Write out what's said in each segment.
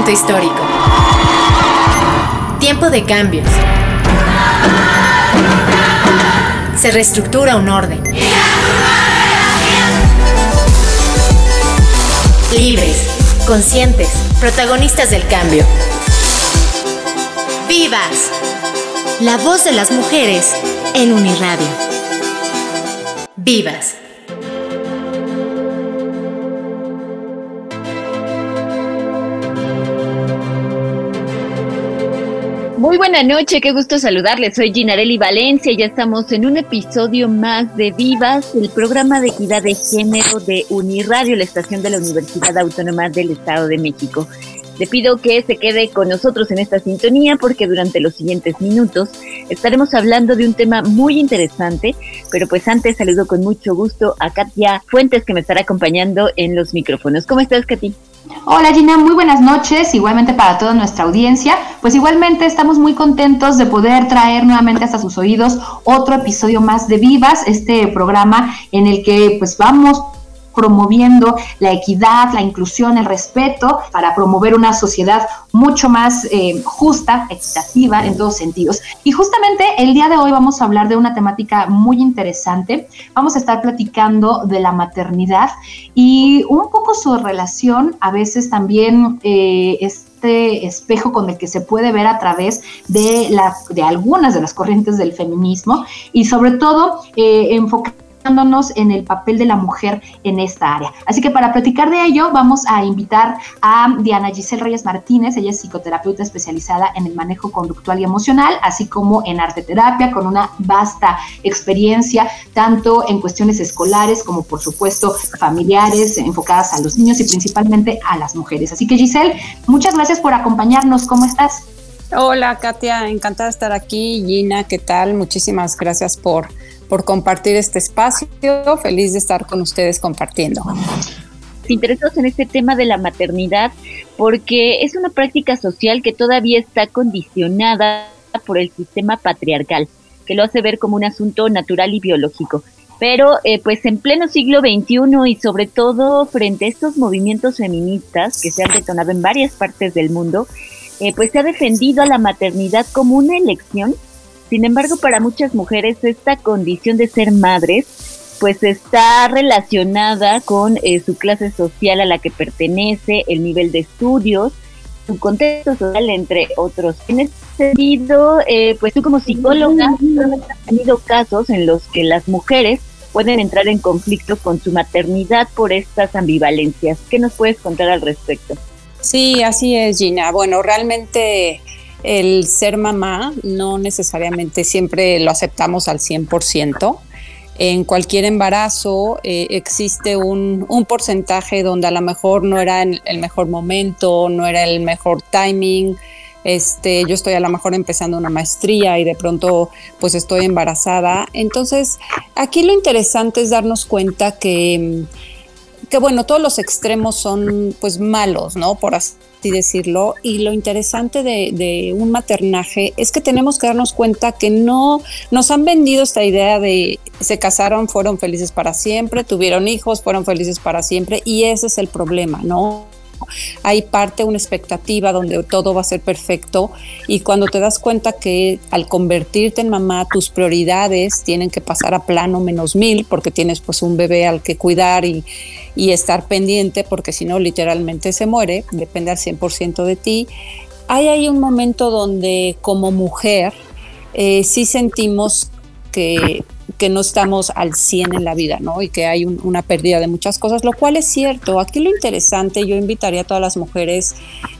Momento histórico. Tiempo de cambios. Se reestructura un orden. Libres, conscientes, protagonistas del cambio. ¡Vivas! La voz de las mujeres en Uniradio. ¡Vivas! Buena noche, qué gusto saludarles. Soy Ginarelli Valencia y ya estamos en un episodio más de Vivas, el programa de equidad de género de Uniradio, la estación de la Universidad Autónoma del Estado de México. Le pido que se quede con nosotros en esta sintonía porque durante los siguientes minutos estaremos hablando de un tema muy interesante, pero pues antes saludo con mucho gusto a Katia Fuentes que me estará acompañando en los micrófonos. ¿Cómo estás, Katy? Hola Gina, muy buenas noches, igualmente para toda nuestra audiencia. Pues igualmente estamos muy contentos de poder traer nuevamente hasta sus oídos otro episodio más de Vivas, este programa en el que pues vamos promoviendo la equidad, la inclusión, el respeto para promover una sociedad mucho más eh, justa, equitativa en todos sentidos. Y justamente el día de hoy vamos a hablar de una temática muy interesante. Vamos a estar platicando de la maternidad y un poco su relación, a veces también eh, este espejo con el que se puede ver a través de, la, de algunas de las corrientes del feminismo y sobre todo eh, enfocar en el papel de la mujer en esta área. Así que para platicar de ello vamos a invitar a Diana Giselle Reyes Martínez, ella es psicoterapeuta especializada en el manejo conductual y emocional, así como en arte terapia, con una vasta experiencia tanto en cuestiones escolares como por supuesto familiares, enfocadas a los niños y principalmente a las mujeres. Así que Giselle, muchas gracias por acompañarnos, ¿cómo estás? Hola Katia, encantada de estar aquí. Gina, ¿qué tal? Muchísimas gracias por por compartir este espacio. Feliz de estar con ustedes compartiendo. Interesados en este tema de la maternidad porque es una práctica social que todavía está condicionada por el sistema patriarcal, que lo hace ver como un asunto natural y biológico. Pero eh, pues en pleno siglo XXI y sobre todo frente a estos movimientos feministas que se han detonado en varias partes del mundo, eh, pues se ha defendido a la maternidad como una elección sin embargo, para muchas mujeres esta condición de ser madres pues está relacionada con eh, su clase social a la que pertenece, el nivel de estudios, su contexto social, entre otros. En ese sentido, eh, pues tú como psicóloga has tenido casos en los que las mujeres pueden entrar en conflicto con su maternidad por estas ambivalencias. ¿Qué nos puedes contar al respecto? Sí, así es, Gina. Bueno, realmente el ser mamá no necesariamente siempre lo aceptamos al 100%. En cualquier embarazo eh, existe un, porcentaje donde a lo mejor no era el mejor momento, no era el mejor timing. Este, yo estoy a lo mejor empezando una maestría y de pronto pues estoy embarazada. Entonces, aquí lo interesante es darnos cuenta que, que bueno, todos los extremos son pues malos, ¿no? Por así decirlo. Y lo interesante de, un maternaje es que tenemos que darnos cuenta que no nos han vendido esta idea de se casaron, fueron felices para siempre, tuvieron hijos, fueron felices para siempre. Y ese es el problema, ¿no? Hay parte, una expectativa donde todo va a ser perfecto y cuando te das cuenta que al convertirte en mamá tus prioridades tienen que pasar a plano menos mil porque tienes pues un bebé al que cuidar y, y estar pendiente porque si no literalmente se muere, depende al 100% de ti. Hay ahí un momento donde como mujer eh, sí sentimos que que no estamos al 100 en la vida, ¿no? Y que hay una pérdida de muchas cosas, lo cual es cierto. Aquí lo interesante, yo invitaría a todas las mujeres,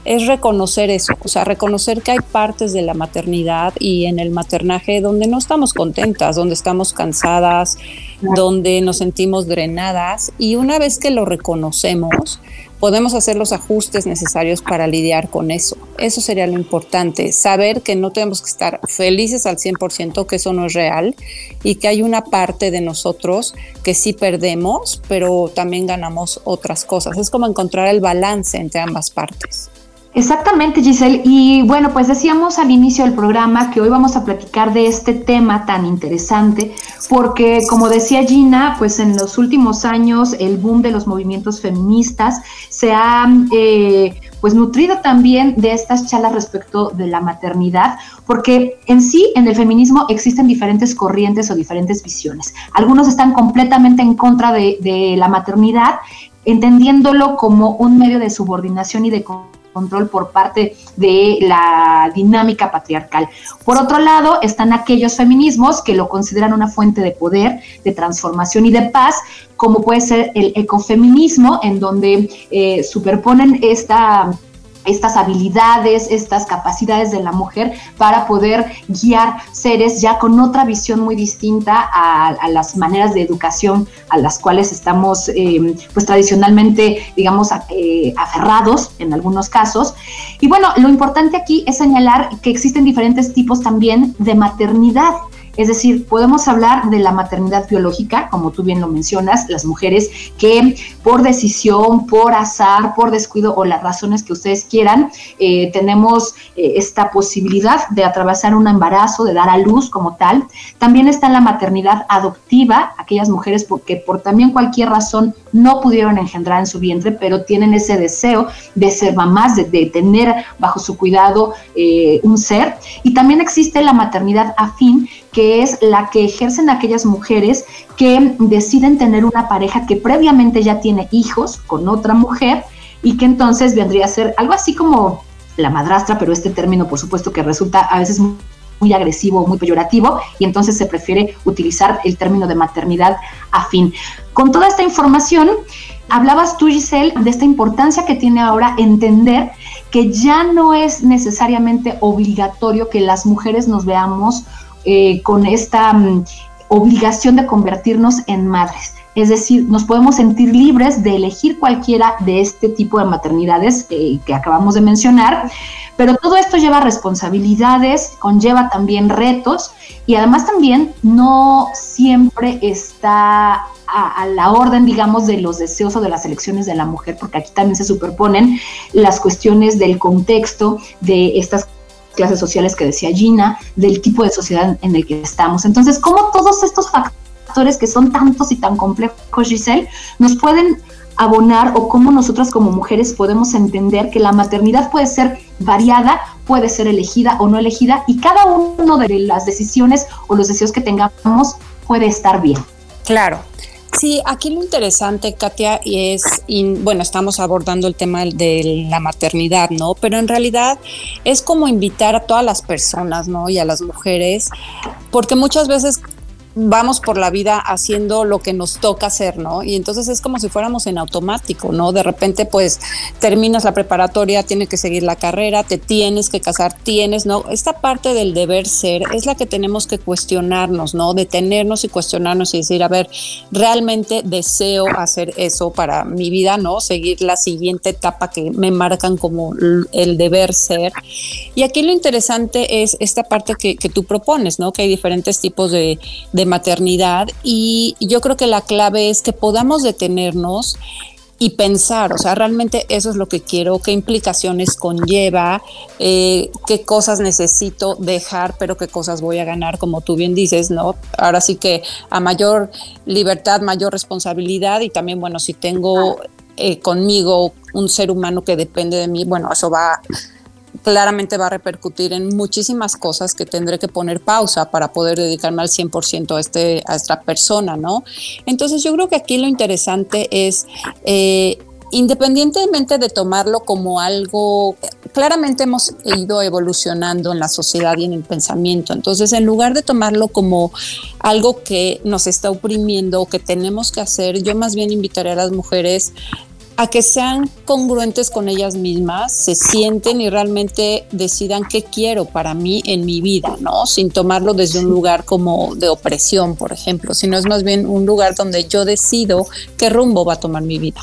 es reconocer eso, o sea, reconocer que hay partes de la maternidad y en el maternaje donde no estamos contentas, donde estamos cansadas, donde nos sentimos drenadas y una vez que lo reconocemos, podemos hacer los ajustes necesarios para lidiar con eso. Eso sería lo importante, saber que no tenemos que estar felices al 100%, que eso no es real y que hay una parte de nosotros que sí perdemos, pero también ganamos otras cosas. Es como encontrar el balance entre ambas partes. Exactamente, Giselle. Y bueno, pues decíamos al inicio del programa que hoy vamos a platicar de este tema tan interesante, porque como decía Gina, pues en los últimos años el boom de los movimientos feministas se ha eh, pues nutrido también de estas charlas respecto de la maternidad, porque en sí en el feminismo existen diferentes corrientes o diferentes visiones. Algunos están completamente en contra de, de la maternidad, entendiéndolo como un medio de subordinación y de control por parte de la dinámica patriarcal. Por otro lado, están aquellos feminismos que lo consideran una fuente de poder, de transformación y de paz, como puede ser el ecofeminismo, en donde eh, superponen esta estas habilidades, estas capacidades de la mujer para poder guiar seres ya con otra visión muy distinta a, las maneras de educación a las cuales estamos em, pues tradicionalmente digamos eh, aferrados en algunos casos. Y bueno, lo importante aquí es señalar que existen diferentes tipos también de maternidad. Es decir, podemos hablar de la maternidad biológica, como tú bien lo mencionas, las mujeres que por decisión, por azar, por descuido o las razones que ustedes quieran, eh, tenemos eh, esta posibilidad de atravesar un embarazo, de dar a luz como tal. También está la maternidad adoptiva, aquellas mujeres porque por también cualquier razón no pudieron engendrar en su vientre, pero tienen ese deseo de ser mamás, de, tener bajo su cuidado eh, un ser. Y también existe la maternidad afín, que es la que ejercen aquellas mujeres que deciden tener una pareja que previamente ya tiene hijos con otra mujer y que entonces vendría a ser algo así como la madrastra, pero este término por supuesto que resulta a veces muy agresivo, muy peyorativo, y entonces se prefiere utilizar el término de maternidad afín. Con toda esta información, hablabas tú, Giselle, de esta importancia que tiene ahora entender que ya no es necesariamente obligatorio que las mujeres nos veamos eh, con esta mm, obligación de convertirnos en madres. Es decir, nos podemos sentir libres de elegir cualquiera de este tipo de maternidades eh, que acabamos de mencionar, pero todo esto lleva responsabilidades, conlleva también retos y además también no siempre está a, la orden, digamos, de los deseos o de las elecciones de la mujer, porque aquí también se superponen las cuestiones del contexto de estas clases sociales que decía Gina, del tipo de sociedad en el que estamos. Entonces, ¿cómo todos estos factores que son tantos y tan complejos, Giselle, nos pueden abonar o cómo nosotras como mujeres podemos entender que la maternidad puede ser variada, puede ser elegida o no elegida y cada uno de las decisiones o los deseos que tengamos puede estar bien. Claro, Sí, aquí lo interesante, Katia, es, bueno, estamos abordando el tema de la maternidad, ¿no? Pero en realidad es como invitar a todas las personas, ¿no? Y a las mujeres, porque muchas veces vamos por la vida haciendo lo que nos toca hacer, ¿no? Y entonces es como si fuéramos en automático, ¿no? De repente, pues, terminas la preparatoria, tienes que seguir la carrera, te tienes que casar, tienes, ¿no? Esta parte del deber ser es la que tenemos que cuestionarnos, ¿no? Detenernos y cuestionarnos y decir, a ver, realmente deseo hacer eso para mi vida, ¿no? Seguir la siguiente etapa que me marcan como el deber ser. Y aquí lo interesante es esta parte que, tú propones, ¿no? Que hay diferentes tipos de maternidad y yo creo que la clave es que podamos detenernos y pensar, o sea, realmente eso es lo que quiero, qué implicaciones conlleva, eh, qué cosas necesito dejar, pero qué cosas voy a ganar, como tú bien dices, ¿no? Ahora sí que a mayor libertad, mayor responsabilidad y también, bueno, si tengo eh, conmigo un ser humano que depende de mí, bueno, eso va claramente va a repercutir en muchísimas cosas que tendré que poner pausa para poder dedicarme al 100% a, este, a esta persona, ¿no? Entonces yo creo que aquí lo interesante es... Eh, independientemente de tomarlo como algo, claramente hemos ido evolucionando en la sociedad y en el pensamiento. Entonces, en lugar de tomarlo como algo que nos está oprimiendo o que tenemos que hacer, yo más bien invitaré a las mujeres a que sean congruentes con ellas mismas, se sienten y realmente decidan qué quiero para mí en mi vida, ¿no? Sin tomarlo desde un lugar como de opresión, por ejemplo, sino es más bien un lugar donde yo decido qué rumbo va a tomar mi vida.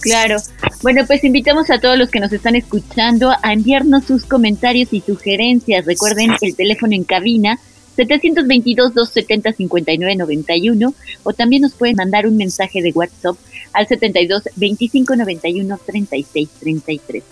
Claro. Bueno, pues invitamos a todos los que nos están escuchando a enviarnos sus comentarios y sugerencias. Recuerden el teléfono en cabina 722-270-5991 o también nos pueden mandar un mensaje de WhatsApp al 72 25 91 36 33.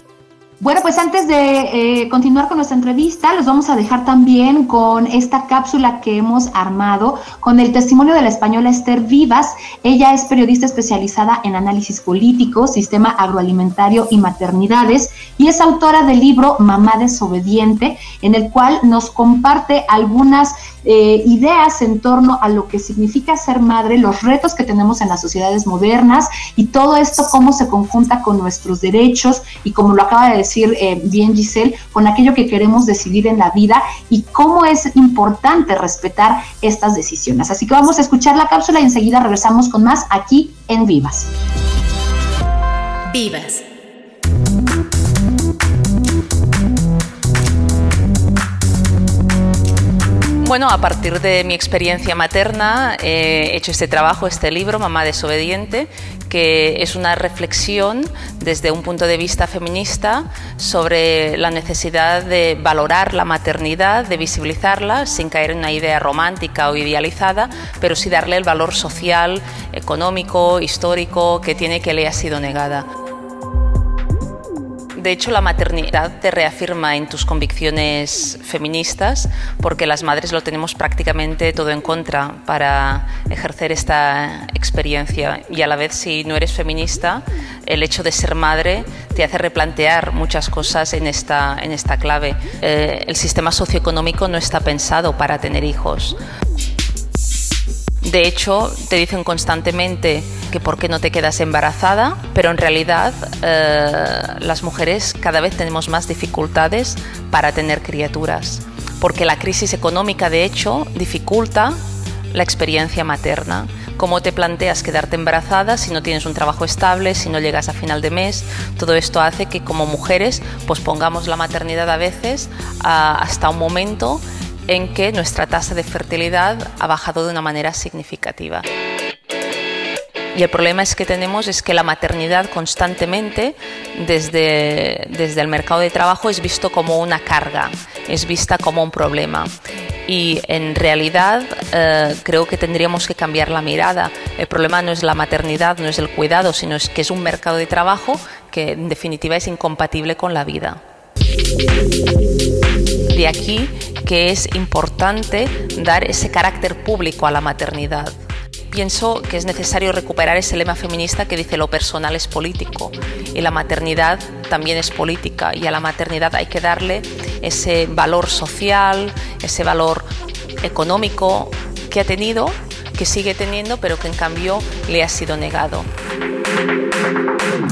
Bueno, pues antes de eh, continuar con nuestra entrevista, los vamos a dejar también con esta cápsula que hemos armado con el testimonio de la española Esther Vivas. Ella es periodista especializada en análisis político, sistema agroalimentario y maternidades y es autora del libro Mamá desobediente, en el cual nos comparte algunas eh, ideas en torno a lo que significa ser madre, los retos que tenemos en las sociedades modernas y todo esto cómo se conjunta con nuestros derechos y como lo acaba de decir eh, bien Giselle, con aquello que queremos decidir en la vida y cómo es importante respetar estas decisiones. Así que vamos a escuchar la cápsula y enseguida regresamos con más aquí en Vivas. Vivas. Bueno, a partir de mi experiencia materna he hecho este trabajo, este libro, Mamá desobediente, que es una reflexión desde un punto de vista feminista sobre la necesidad de valorar la maternidad, de visibilizarla sin caer en una idea romántica o idealizada, pero sí darle el valor social, económico, histórico que tiene que le ha sido negada. De hecho, la maternidad te reafirma en tus convicciones feministas porque las madres lo tenemos prácticamente todo en contra para ejercer esta experiencia. Y a la vez, si no eres feminista, el hecho de ser madre te hace replantear muchas cosas en esta, en esta clave. Eh, el sistema socioeconómico no está pensado para tener hijos. De hecho, te dicen constantemente que por qué no te quedas embarazada, pero en realidad eh, las mujeres cada vez tenemos más dificultades para tener criaturas, porque la crisis económica de hecho dificulta la experiencia materna. ¿Cómo te planteas quedarte embarazada si no tienes un trabajo estable, si no llegas a final de mes? Todo esto hace que como mujeres pospongamos la maternidad a veces hasta un momento en que nuestra tasa de fertilidad ha bajado de una manera significativa. Y el problema es que tenemos es que la maternidad constantemente desde, desde el mercado de trabajo es visto como una carga, es vista como un problema. Y en realidad eh, creo que tendríamos que cambiar la mirada. El problema no es la maternidad, no es el cuidado, sino es que es un mercado de trabajo que en definitiva es incompatible con la vida. De aquí que es importante dar ese carácter público a la maternidad. Pienso que es necesario recuperar ese lema feminista que dice lo personal es político y la maternidad también es política y a la maternidad hay que darle ese valor social, ese valor económico que ha tenido, que sigue teniendo, pero que en cambio le ha sido negado.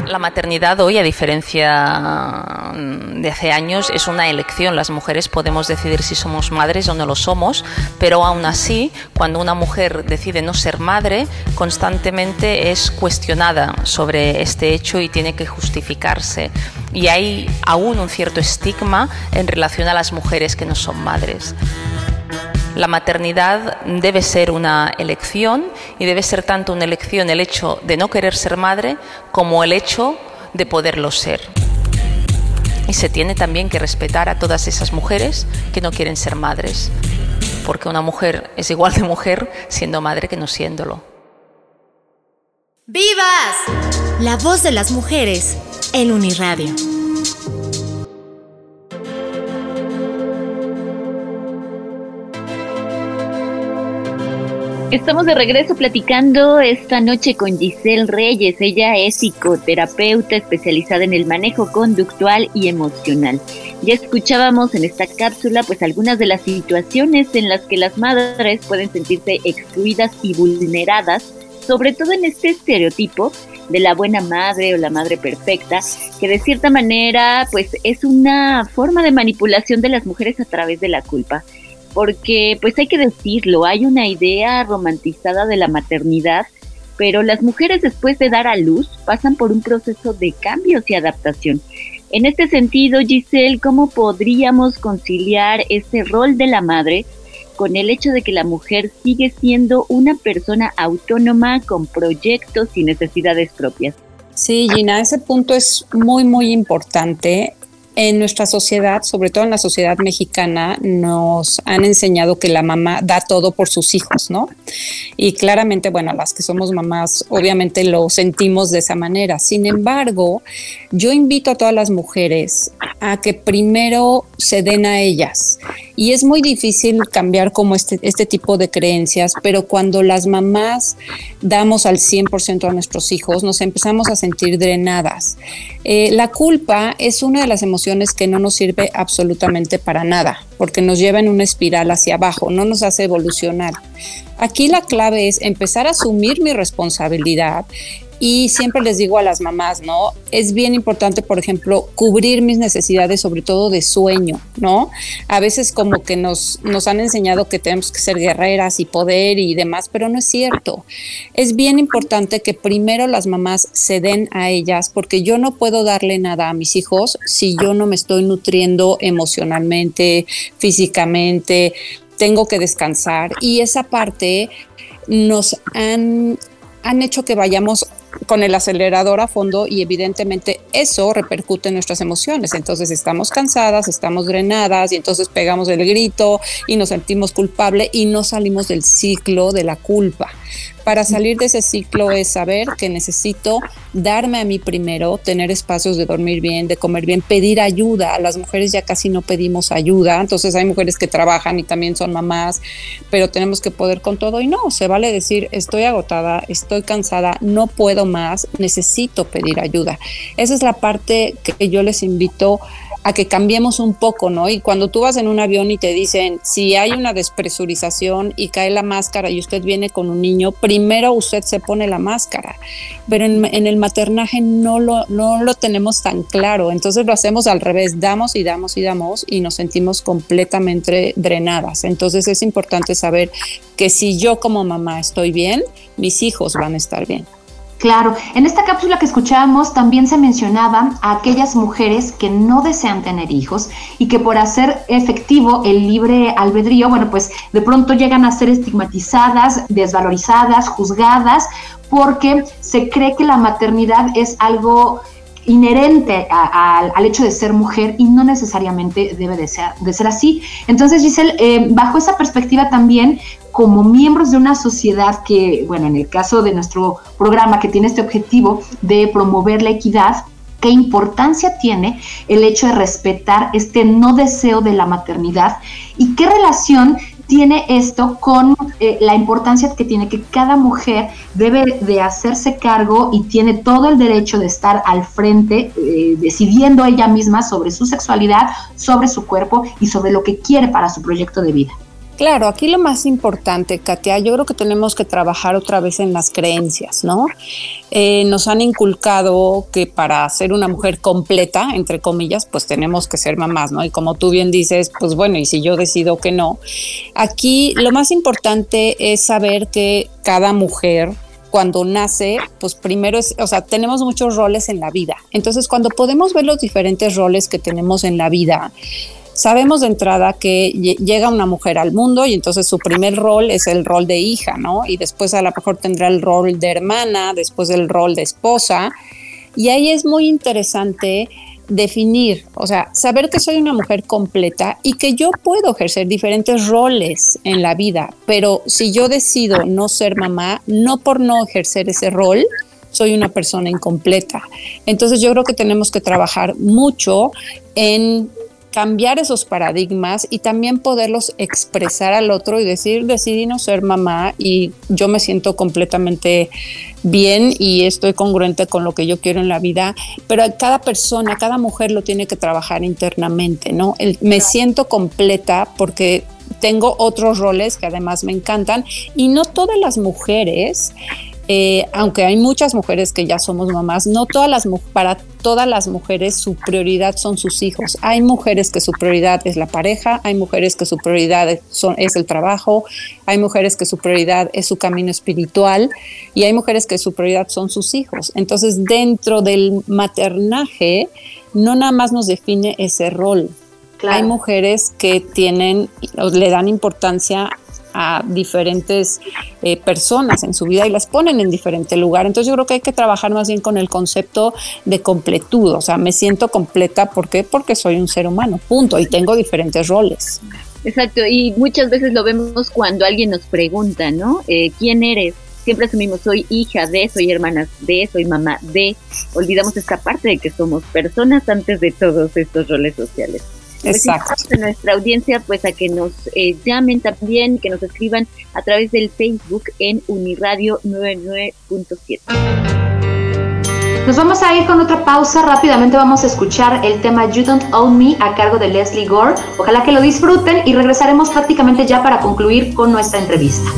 La maternidad hoy, a diferencia de hace años, es una elección. Las mujeres podemos decidir si somos madres o no lo somos, pero aún así, cuando una mujer decide no ser madre, constantemente es cuestionada sobre este hecho y tiene que justificarse. Y hay aún un cierto estigma en relación a las mujeres que no son madres. La maternidad debe ser una elección y debe ser tanto una elección el hecho de no querer ser madre como el hecho de poderlo ser. Y se tiene también que respetar a todas esas mujeres que no quieren ser madres, porque una mujer es igual de mujer siendo madre que no siéndolo. ¡Vivas! La voz de las mujeres en Uniradio. Estamos de regreso platicando esta noche con Giselle Reyes. Ella es psicoterapeuta especializada en el manejo conductual y emocional. Ya escuchábamos en esta cápsula pues algunas de las situaciones en las que las madres pueden sentirse excluidas y vulneradas, sobre todo en este estereotipo de la buena madre o la madre perfecta, que de cierta manera pues es una forma de manipulación de las mujeres a través de la culpa porque pues hay que decirlo, hay una idea romantizada de la maternidad, pero las mujeres después de dar a luz pasan por un proceso de cambios y adaptación. En este sentido, Giselle, ¿cómo podríamos conciliar ese rol de la madre con el hecho de que la mujer sigue siendo una persona autónoma con proyectos y necesidades propias? Sí, Gina, ese punto es muy, muy importante en nuestra sociedad, sobre todo en la sociedad mexicana, nos han enseñado que la mamá da todo por sus hijos, ¿no? Y claramente, bueno, las que somos mamás, obviamente lo sentimos de esa manera. Sin embargo, yo invito a todas las mujeres a que primero se den a ellas. Y es muy difícil cambiar como este, este tipo de creencias, pero cuando las mamás damos al 100% a nuestros hijos, nos empezamos a sentir drenadas. Eh, la culpa es una de las emociones que no nos sirve absolutamente para nada, porque nos lleva en una espiral hacia abajo, no nos hace evolucionar. Aquí la clave es empezar a asumir mi responsabilidad y siempre les digo a las mamás, ¿no? Es bien importante, por ejemplo, cubrir mis necesidades, sobre todo de sueño, ¿no? A veces como que nos, nos han enseñado que tenemos que ser guerreras y poder y demás, pero no es cierto. Es bien importante que primero las mamás se den a ellas, porque yo no puedo darle nada a mis hijos si yo no me estoy nutriendo emocionalmente, físicamente, tengo que descansar y esa parte nos han han hecho que vayamos con el acelerador a fondo y evidentemente eso repercute en nuestras emociones. Entonces estamos cansadas, estamos drenadas y entonces pegamos el grito y nos sentimos culpable y no salimos del ciclo de la culpa. Para salir de ese ciclo es saber que necesito darme a mí primero, tener espacios de dormir bien, de comer bien, pedir ayuda. Las mujeres ya casi no pedimos ayuda, entonces hay mujeres que trabajan y también son mamás, pero tenemos que poder con todo y no, se vale decir estoy agotada, estoy cansada, no puedo más, necesito pedir ayuda. Esa es la parte que yo les invito a que cambiemos un poco, ¿no? Y cuando tú vas en un avión y te dicen, si hay una despresurización y cae la máscara y usted viene con un niño, primero usted se pone la máscara, pero en, el maternaje no lo, no lo tenemos tan claro, entonces lo hacemos al revés, damos y damos y damos y nos sentimos completamente drenadas. Entonces es importante saber que si yo como mamá estoy bien, mis hijos van a estar bien. Claro, en esta cápsula que escuchábamos también se mencionaba a aquellas mujeres que no desean tener hijos y que por hacer efectivo el libre albedrío, bueno, pues de pronto llegan a ser estigmatizadas, desvalorizadas, juzgadas, porque se cree que la maternidad es algo inherente al hecho de ser mujer y no necesariamente debe de ser, de ser así. Entonces, Giselle, eh, bajo esa perspectiva también, como miembros de una sociedad que, bueno, en el caso de nuestro programa que tiene este objetivo de promover la equidad, qué importancia tiene el hecho de respetar este no deseo de la maternidad y qué relación tiene esto con eh, la importancia que tiene que cada mujer debe de hacerse cargo y tiene todo el derecho de estar al frente, eh, decidiendo ella misma sobre su sexualidad, sobre su cuerpo y sobre lo que quiere para su proyecto de vida. Claro, aquí lo más importante, Katia, yo creo que tenemos que trabajar otra vez en las creencias, ¿no? Eh, nos han inculcado que para ser una mujer completa, entre comillas, pues tenemos que ser mamás, ¿no? Y como tú bien dices, pues bueno, y si yo decido que no, aquí lo más importante es saber que cada mujer cuando nace, pues primero es, o sea, tenemos muchos roles en la vida. Entonces, cuando podemos ver los diferentes roles que tenemos en la vida, Sabemos de entrada que llega una mujer al mundo y entonces su primer rol es el rol de hija, ¿no? Y después a lo mejor tendrá el rol de hermana, después el rol de esposa. Y ahí es muy interesante definir, o sea, saber que soy una mujer completa y que yo puedo ejercer diferentes roles en la vida, pero si yo decido no ser mamá, no por no ejercer ese rol, soy una persona incompleta. Entonces yo creo que tenemos que trabajar mucho en cambiar esos paradigmas y también poderlos expresar al otro y decir, decidí no ser mamá y yo me siento completamente bien y estoy congruente con lo que yo quiero en la vida, pero cada persona, cada mujer lo tiene que trabajar internamente, ¿no? me siento completa porque tengo otros roles que además me encantan y no todas las mujeres eh, aunque hay muchas mujeres que ya somos mamás, no todas las para todas las mujeres su prioridad son sus hijos. Hay mujeres que su prioridad es la pareja, hay mujeres que su prioridad es el trabajo, hay mujeres que su prioridad es su camino espiritual y hay mujeres que su prioridad son sus hijos. Entonces, dentro del maternaje, no nada más nos define ese rol. Hay mujeres que tienen, le dan importancia a diferentes eh, personas en su vida y las ponen en diferente lugar. Entonces yo creo que hay que trabajar más bien con el concepto de completud, o sea, me siento completa, ¿por? Porque soy un ser humano, punto, y tengo diferentes roles. Exacto, y muchas veces lo vemos cuando alguien nos pregunta, ¿no? Eh, ¿Quién eres? Siempre asumimos, soy hija de, soy hermana de, soy mamá de. Olvidamos esta parte de que somos personas antes de todos estos roles sociales. Pues Exacto. a nuestra audiencia, pues a que nos eh, llamen también, que nos escriban a través del Facebook en Uniradio 99.7. Nos vamos a ir con otra pausa. Rápidamente vamos a escuchar el tema You Don't Own Me a cargo de Leslie Gore. Ojalá que lo disfruten y regresaremos prácticamente ya para concluir con nuestra entrevista.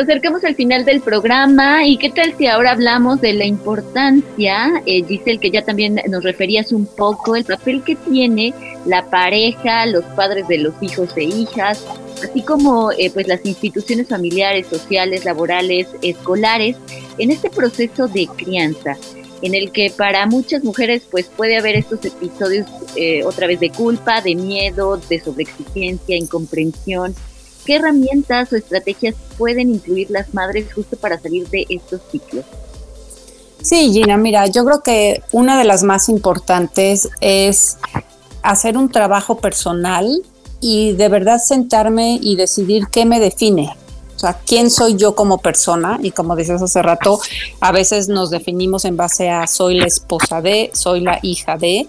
Acercamos al final del programa y qué tal si ahora hablamos de la importancia, eh, Giselle, que ya también nos referías un poco, el papel que tiene la pareja, los padres de los hijos e hijas, así como eh, pues las instituciones familiares, sociales, laborales, escolares, en este proceso de crianza en el que para muchas mujeres pues puede haber estos episodios eh, otra vez de culpa, de miedo, de sobreexigencia, incomprensión. ¿Qué herramientas o estrategias pueden incluir las madres justo para salir de estos ciclos? Sí, Gina, mira, yo creo que una de las más importantes es hacer un trabajo personal y de verdad sentarme y decidir qué me define. O sea, ¿quién soy yo como persona? Y como decías hace rato, a veces nos definimos en base a soy la esposa de, soy la hija de.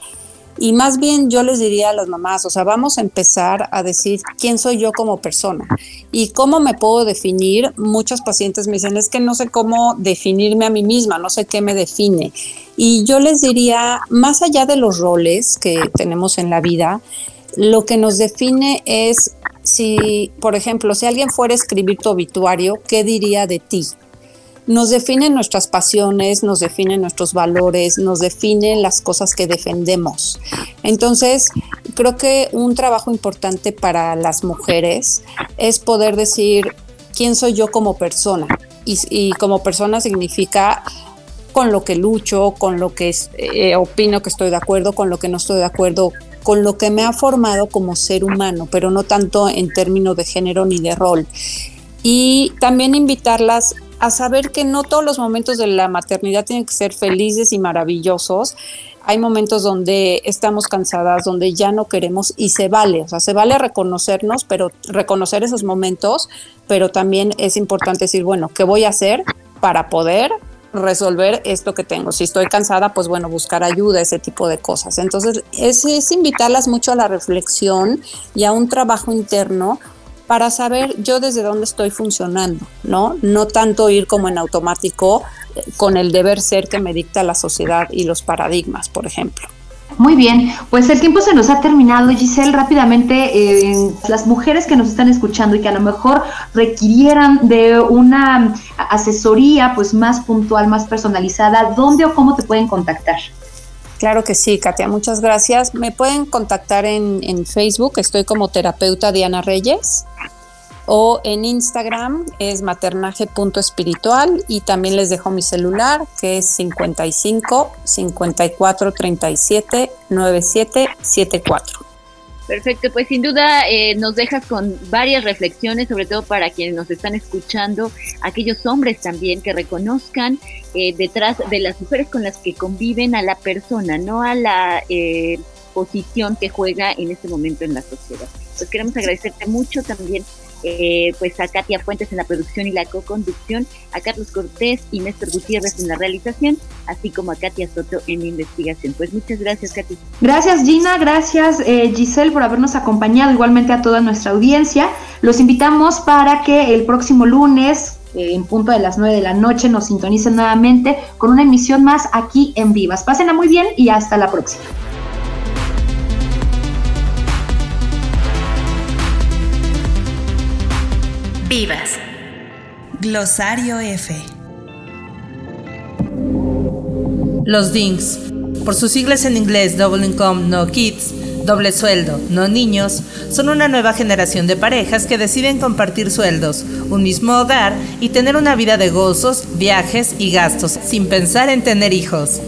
Y más bien yo les diría a las mamás, o sea, vamos a empezar a decir quién soy yo como persona y cómo me puedo definir. Muchos pacientes me dicen, es que no sé cómo definirme a mí misma, no sé qué me define. Y yo les diría, más allá de los roles que tenemos en la vida, lo que nos define es si, por ejemplo, si alguien fuera a escribir tu obituario, ¿qué diría de ti? Nos definen nuestras pasiones, nos definen nuestros valores, nos definen las cosas que defendemos. Entonces, creo que un trabajo importante para las mujeres es poder decir quién soy yo como persona. Y, como persona significa con lo que lucho, con lo que eh, opino que estoy de acuerdo, con lo que no estoy de acuerdo, con lo que me ha formado como ser humano, pero no tanto en términos de género ni de rol. Y también invitarlas a saber que no todos los momentos de la maternidad tienen que ser felices y maravillosos. hay momentos donde estamos cansadas, donde ya no queremos y se vale, o sea, se vale reconocernos, pero reconocer esos momentos, pero también es importante decir, bueno, ¿qué voy a hacer para poder resolver esto que tengo. Si estoy cansada, pues bueno, buscar ayuda, ese tipo de cosas. Entonces, es, es, invitarlas mucho a la reflexión y a un trabajo interno para saber yo desde dónde estoy funcionando, ¿no? No tanto ir como en automático eh, con el deber ser que me dicta la sociedad y los paradigmas, por ejemplo. Muy bien, pues el tiempo se nos ha terminado, Giselle. Rápidamente, eh, las mujeres que nos están escuchando y que a lo mejor requirieran de una asesoría pues más puntual, más personalizada, ¿dónde o cómo te pueden contactar? Claro que sí, Katia, muchas gracias. Me pueden contactar en, Facebook, estoy como terapeuta Diana Reyes o en Instagram es maternaje.espiritual y también les dejo mi celular que es 55 54 37 97 74. Perfecto, pues sin duda eh, nos dejas con varias reflexiones, sobre todo para quienes nos están escuchando, aquellos hombres también que reconozcan eh, detrás de las mujeres con las que conviven a la persona, no a la eh, posición que juega en este momento en la sociedad. Pues queremos agradecerte mucho también eh, pues a Katia Fuentes en la producción y la co-conducción, a Carlos Cortés y Néstor Gutiérrez en la realización, así como a Katia Soto en la investigación. Pues muchas gracias, Katia. Gracias, Gina. Gracias, eh, Giselle, por habernos acompañado, igualmente a toda nuestra audiencia. Los invitamos para que el próximo lunes eh, en punto de las 9 de la noche nos sintonicen nuevamente con una emisión más aquí en Vivas. Pásenla muy bien y hasta la próxima. Vivas. Glosario F. Los DINGs, por sus siglas en inglés Double Income No Kids, doble sueldo, no niños, son una nueva generación de parejas que deciden compartir sueldos, un mismo hogar y tener una vida de gozos, viajes y gastos, sin pensar en tener hijos.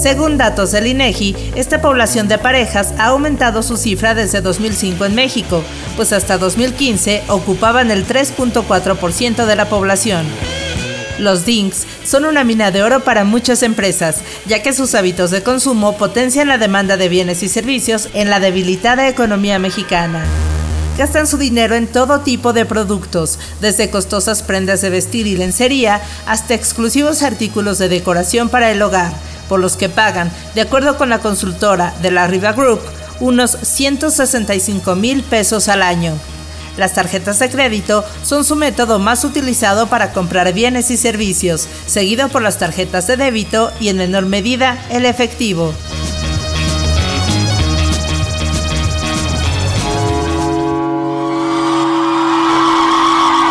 Según datos del INEGI, esta población de parejas ha aumentado su cifra desde 2005 en México, pues hasta 2015 ocupaban el 3.4% de la población. Los DINKs son una mina de oro para muchas empresas, ya que sus hábitos de consumo potencian la demanda de bienes y servicios en la debilitada economía mexicana. Gastan su dinero en todo tipo de productos, desde costosas prendas de vestir y lencería hasta exclusivos artículos de decoración para el hogar, por los que pagan, de acuerdo con la consultora de la Riva Group, unos 165 mil pesos al año. Las tarjetas de crédito son su método más utilizado para comprar bienes y servicios, seguido por las tarjetas de débito y en menor medida el efectivo.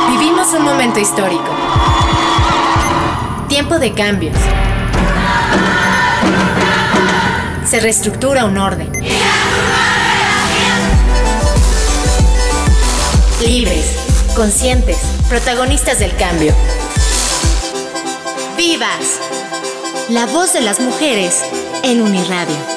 Vivimos un momento histórico. Tiempo de cambios se reestructura un orden. Libres, conscientes, protagonistas del cambio. ¡Vivas! La voz de las mujeres en Uniradio.